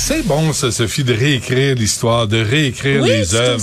C'est bon, ça, Sophie, de réécrire l'histoire, de réécrire Oui, les œuvres.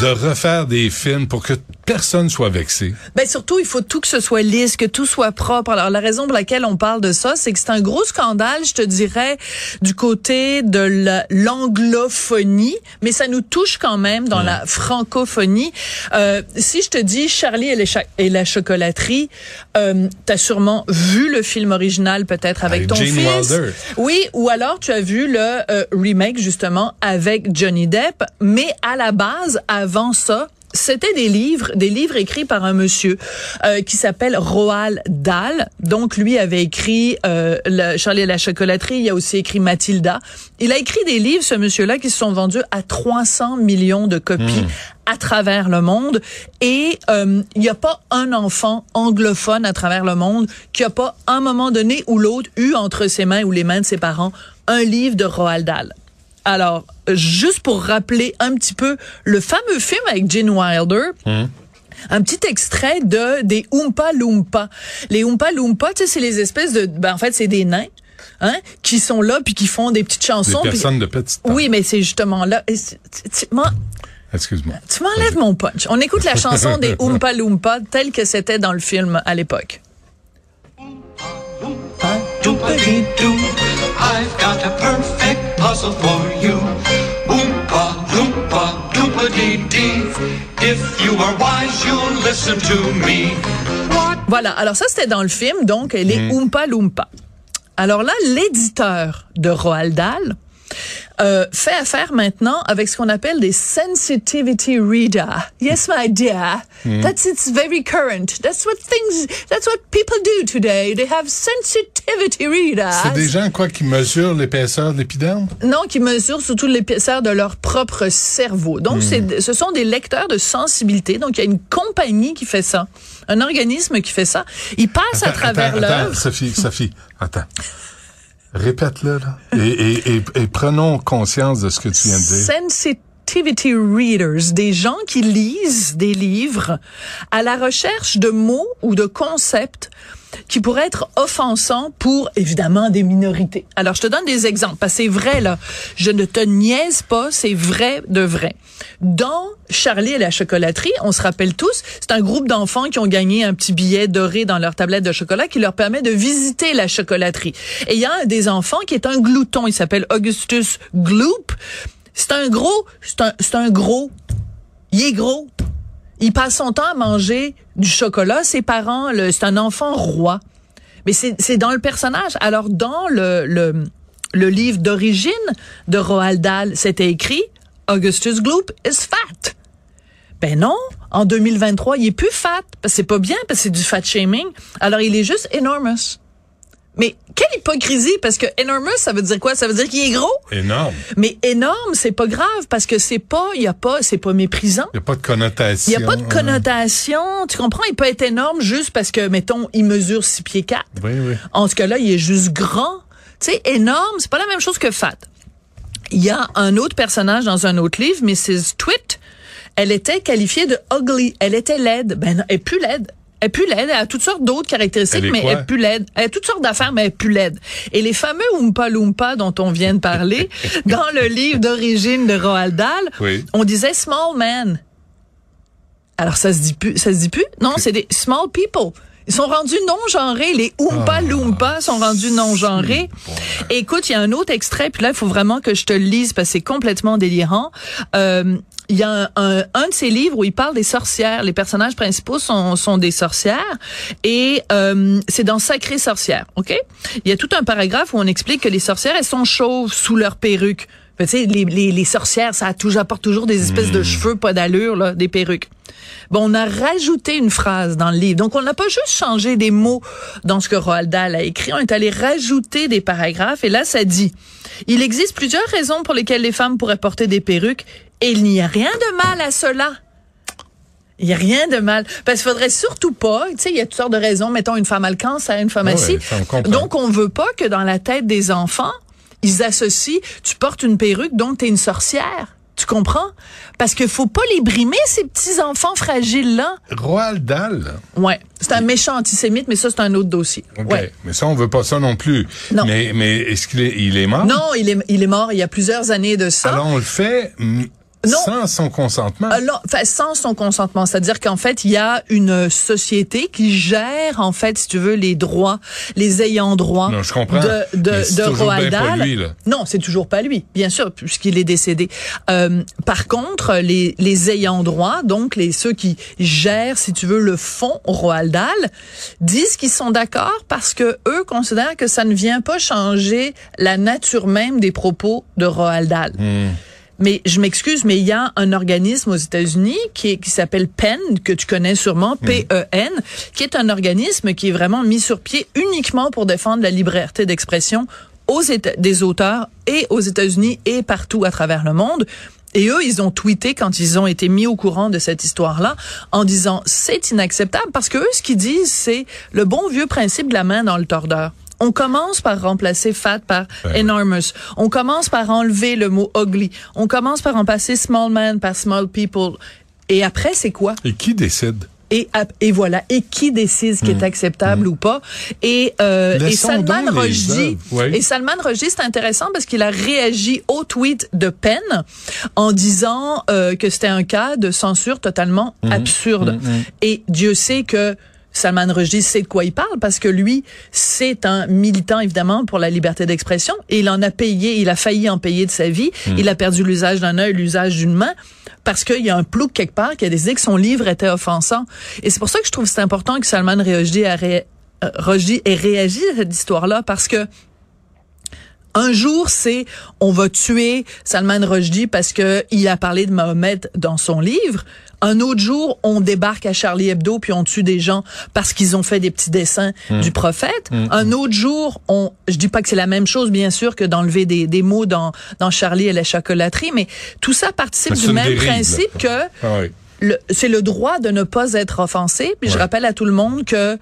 De refaire des films pour que personne soit vexé. Ben surtout, il faut tout que ce soit lisse, que tout soit propre. Alors la raison pour laquelle on parle de ça, c'est que c'est un gros scandale, je te dirais, du côté de la- l'anglophonie, mais ça nous touche quand même dans la francophonie. Euh, si je te dis Charlie et, les cha- et la chocolaterie, euh, t'as sûrement vu le film original peut-être avec, Avec ton Gene fils. Wilder. Oui, ou alors tu as vu le euh, remake justement avec Johnny Depp, mais à la base, avant ça, c'était des livres, des livres écrits par un monsieur euh, qui s'appelle Roald Dahl. Donc lui avait écrit euh, le Charlie et la chocolaterie. Il a aussi écrit Mathilda. Il a écrit des livres, ce monsieur-là, qui se sont vendus à 300 millions de copies à travers le monde. Et euh, il n'y a pas un enfant anglophone à travers le monde qui a pas, à un moment donné ou l'autre, eu entre ses mains ou les mains de ses parents un livre de Roald Dahl. Alors, juste pour rappeler un petit peu le fameux film avec Gene Wilder, un petit extrait de des Oompa Loompa. Les Oompa Loompa, tu sais, c'est les espèces de, ben en fait, c'est des nains, hein, qui sont là puis qui font des petites Des chansons. puis- personnes de petite taille. Oui, mais c'est justement là. Excuse-moi. tu m'enlèves mon punch. On écoute la chanson des Oompa Loompa telle que c'était dans le film à l'époque. I've got a perfect puzzle for you. Oompa, loompa, doopity-dee. If you are wise, you'll listen to me. What? Voilà. Alors ça, c'était dans le film, donc les Oompa Loompa. Alors là, l'éditeur de Roald Dahl euh, fait affaire maintenant avec ce qu'on appelle des sensitivity reader. Yes, my dear. That's it's very current. That's what things. That's what people do today. They have sensitivity readers. C'est des gens, quoi, qui mesurent l'épaisseur de l'épiderme? Non, qui mesurent surtout l'épaisseur de leur propre cerveau. Donc, c'est, ce sont des lecteurs de sensibilité. Donc, il y a une compagnie qui fait ça, un organisme qui fait ça. Ils passent à travers l'œuvre. Sophie, Sophie, attends. Répète-le, là. Et, et, et, et prenons conscience de ce que tu viens de dire. Sensitivity readers, des gens qui lisent des livres à la recherche de mots ou de concepts qui pourraient être offensants pour, évidemment, des minorités. Alors, je te donne des exemples, parce c'est vrai, là. Je ne te niaise pas, c'est vrai de vrai. Dans Charlie et la chocolaterie, on se rappelle tous, c'est un groupe d'enfants qui ont gagné un petit billet doré dans leur tablette de chocolat qui leur permet de visiter la chocolaterie. Et il y a un des enfants qui est un glouton, il s'appelle Augustus Gloop. C'est un gros, c'est un, c'est un gros. Il est gros. Il passe son temps à manger du chocolat. Ses parents, c'est un enfant roi. Mais c'est c'est dans le personnage. Alors, dans le, le, le livre d'origine de Roald Dahl, c'était écrit Augustus Gloop is fat. Ben non, en 2023, il est plus fat. Parce que c'est pas bien, parce que c'est du fat shaming. Alors, il est juste enormous. Mais quelle hypocrisie, parce que enormous, ça veut dire quoi? Ça veut dire qu'il est gros? Énorme. Mais énorme, c'est pas grave, parce que c'est pas, il y a pas, c'est pas méprisant. Il n'y a pas de connotation. Il n'y a pas de hein. connotation. Tu comprends? Il peut être énorme juste parce que, mettons, il mesure 6 pieds 4. Oui, oui. En ce cas-là, il est juste grand. Tu sais, énorme, c'est pas la même chose que fat. Il y a un autre personnage dans un autre livre, Mrs. Twit. Elle était qualifiée de ugly. Elle était laide. Ben non, elle est plus laide. Elle est plus laide, elle a toutes sortes d'autres caractéristiques, Elle mais elle est plus laide. Elle a toutes sortes d'affaires, mais elle est plus laide. Et les fameux Oompa Loompa dont on vient de parler, dans le livre d'origine de Roald Dahl, Oui. on disait small man. Alors ça se dit plus, ça se dit plus? Non, c'est des small people. Ils sont rendus non-genrés. Les Oompa Ah, Loompa sont rendus non-genrés. Écoute, il y a un autre extrait, puis là, il faut vraiment que je te le lise parce que c'est complètement délirant. Euh, il y a un, un, un de ses livres où il parle des sorcières. Les personnages principaux sont, sont des sorcières et euh, c'est dans Sacré sorcière, ok? Il y a tout un paragraphe où on explique que les sorcières elles sont chauves sous leur perruque. Tu sais, les, les, les sorcières, ça a toujours, apporte toujours des espèces de cheveux pas d'allure, là, des perruques. Bon, on a rajouté une phrase dans le livre. Donc, on n'a pas juste changé des mots dans ce que Roald Dahl a écrit. On est allé rajouter des paragraphes. Et là, ça dit, il existe plusieurs raisons pour lesquelles les femmes pourraient porter des perruques et il n'y a rien de mal à cela. Il n'y a rien de mal. Parce qu'il faudrait surtout pas, tu sais, il y a toutes sortes de raisons. Mettons, une femme a le cancer, une femme Ah a ci. ouais. Donc, on veut pas que dans la tête des enfants, ils associent, tu portes une perruque, donc tu es une sorcière. Tu comprends? Parce qu'il faut pas les brimer, ces petits enfants fragiles-là. Roald Dahl. Ouais. C'est un méchant antisémite, mais ça, c'est un autre dossier. OK. Ouais. Mais ça, on veut pas ça non plus. Non. Mais, mais est-ce qu'il est, il est mort? Non, il est, il est mort il y a plusieurs années de ça. Alors, on le fait Non. sans son consentement. Alors, enfin, sans son consentement, c'est-à-dire qu'en fait, il y a une société qui gère, en fait, si tu veux, les droits, les ayants droit Non, je comprends. de de, de Roald pas Dahl. lui, là. Non, c'est toujours pas lui, bien sûr, puisqu'il est décédé. Euh, par contre, les les ayants droit, donc les ceux qui gèrent, si tu veux, le fonds Roald Dahl, disent qu'ils sont d'accord parce que eux considèrent que ça ne vient pas changer la nature même des propos de Roald Dahl. Hmm. Mais je m'excuse, mais il y a un organisme aux États-Unis qui, qui s'appelle PEN, que tu connais sûrement, P-E-N, qui est un organisme qui est vraiment mis sur pied uniquement pour défendre la liberté d'expression aux des auteurs et aux États-Unis et partout à travers le monde. Et eux, ils ont tweeté quand ils ont été mis au courant de cette histoire-là en disant c'est inacceptable parce que eux, ce qu'ils disent, c'est le bon vieux principe de la main dans le tordeur. On commence par remplacer fat par Ouais. enormous. On commence par enlever le mot ugly. On commence par remplacer small man par small people. Et après, c'est quoi? Et qui décide? Et, voilà. Et qui décide ce qui est acceptable ou pas? Et, euh, et Salman Rushdie, oui. et Salman Rushdie, c'est intéressant parce qu'il a réagi au tweet de Penn en disant euh, que c'était un cas de censure totalement Hmm. absurde. Et Dieu sait que Salman Rushdie sait de quoi il parle parce que lui, c'est un militant évidemment pour la liberté d'expression et il en a payé, il a failli en payer de sa vie. Hmm. Il a perdu l'usage d'un œil, l'usage d'une main parce qu'il y a un plouc quelque part qui a décidé que son livre était offensant. Et c'est pour ça que je trouve que c'est important que Salman Rushdie, a ré- euh, Rushdie ait réagi à cette histoire-là parce que un jour, c'est on va tuer Salman Rushdie parce que il a parlé de Mohamed dans son livre. Un autre jour, on débarque à Charlie Hebdo puis on tue des gens parce qu'ils ont fait des petits dessins du prophète. Un autre jour, on, je dis pas que c'est la même chose, bien sûr, que d'enlever des, des mots dans, dans Charlie et la chocolaterie, mais tout ça participe du même dérive, là. principe que Ah oui. c'est le droit de ne pas être offensé. Puis je rappelle à tout le monde que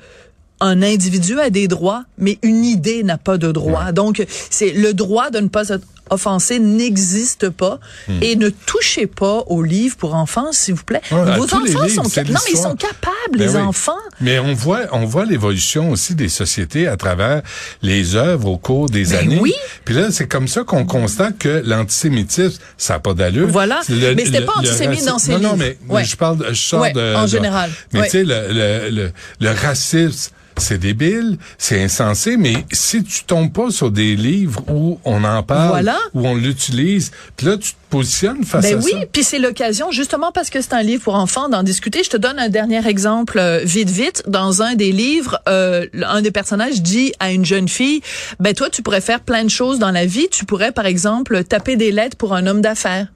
un individu a des droits, mais une idée n'a pas de droit. Donc, c'est le droit de ne pas être offensé n'existe pas. Hmm. Et ne touchez pas aux livres pour enfants, s'il vous plaît. Ouais, Vos enfants livres, sont non, mais ils sont capables, Ben les oui. enfants. Mais on voit, on voit l'évolution aussi des sociétés à travers les œuvres au cours des Ben années. oui. Puis là, c'est comme ça qu'on constate que l'antisémitisme, ça n'a pas d'allure. Voilà. Le- Mais c'était pas antisémite dans ces non, Non, livres. mais Ouais. je parle, je sors Ouais, de. en de- général. Mais tu sais, le, le, le racisme. C'est débile, c'est insensé, mais si tu tombes pas sur des livres où on en parle, Voilà. où on l'utilise, puis là tu te positionnes face Ben à oui, puis c'est l'occasion, justement parce que c'est un livre pour enfants, d'en discuter. Je te donne un dernier exemple, euh, vite, vite. Dans un des livres, euh, un des personnages dit à une jeune fille, ben toi, tu pourrais faire plein de choses dans la vie. Tu pourrais, par exemple, taper des lettres pour un homme d'affaires.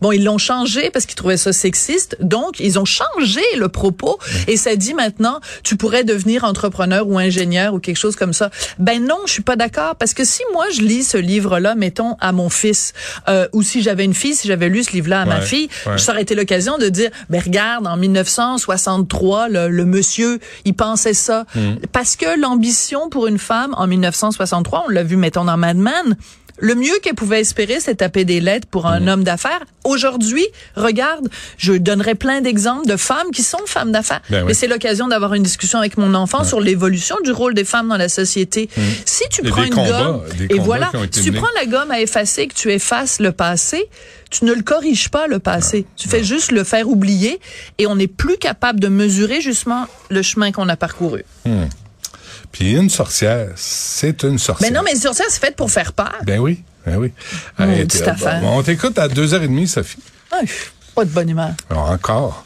Bon, ils l'ont changé parce qu'ils trouvaient ça sexiste. Donc, ils ont changé le propos et ça dit maintenant, tu pourrais devenir entrepreneur ou ingénieur ou quelque chose comme ça. Ben non, je suis pas d'accord parce que si moi je lis ce livre-là, mettons à mon fils, euh, ou si j'avais une fille, si j'avais lu ce livre-là à ma fille, ouais. ça aurait été l'occasion de dire, ben regarde, en 1963, le, le monsieur, il pensait ça. Hmm. Parce que l'ambition pour une femme en 1963, on l'a vu, mettons dans Mad Men, Le mieux qu'elle pouvait espérer, c'est taper des lettres pour un homme d'affaires. Aujourd'hui, regarde, je donnerai plein d'exemples de femmes qui sont femmes d'affaires. Ben oui. Mais c'est l'occasion d'avoir une discussion avec mon enfant sur l'évolution du rôle des femmes dans la société. Si tu prends une combats, gomme, et voilà, si tu prends la gomme à effacer, que tu effaces le passé, tu ne le corriges pas, le passé. tu fais juste le faire oublier et on n'est plus capable de mesurer justement le chemin qu'on a parcouru. Puis une sorcière, c'est une sorcière. Mais non, mais sur ça, c'est fait pour faire peur. Ben oui, ben oui. Affaire. bon, on t'écoute à 2h30, Sophie. Ah, pas de bonne humeur. Alors, encore.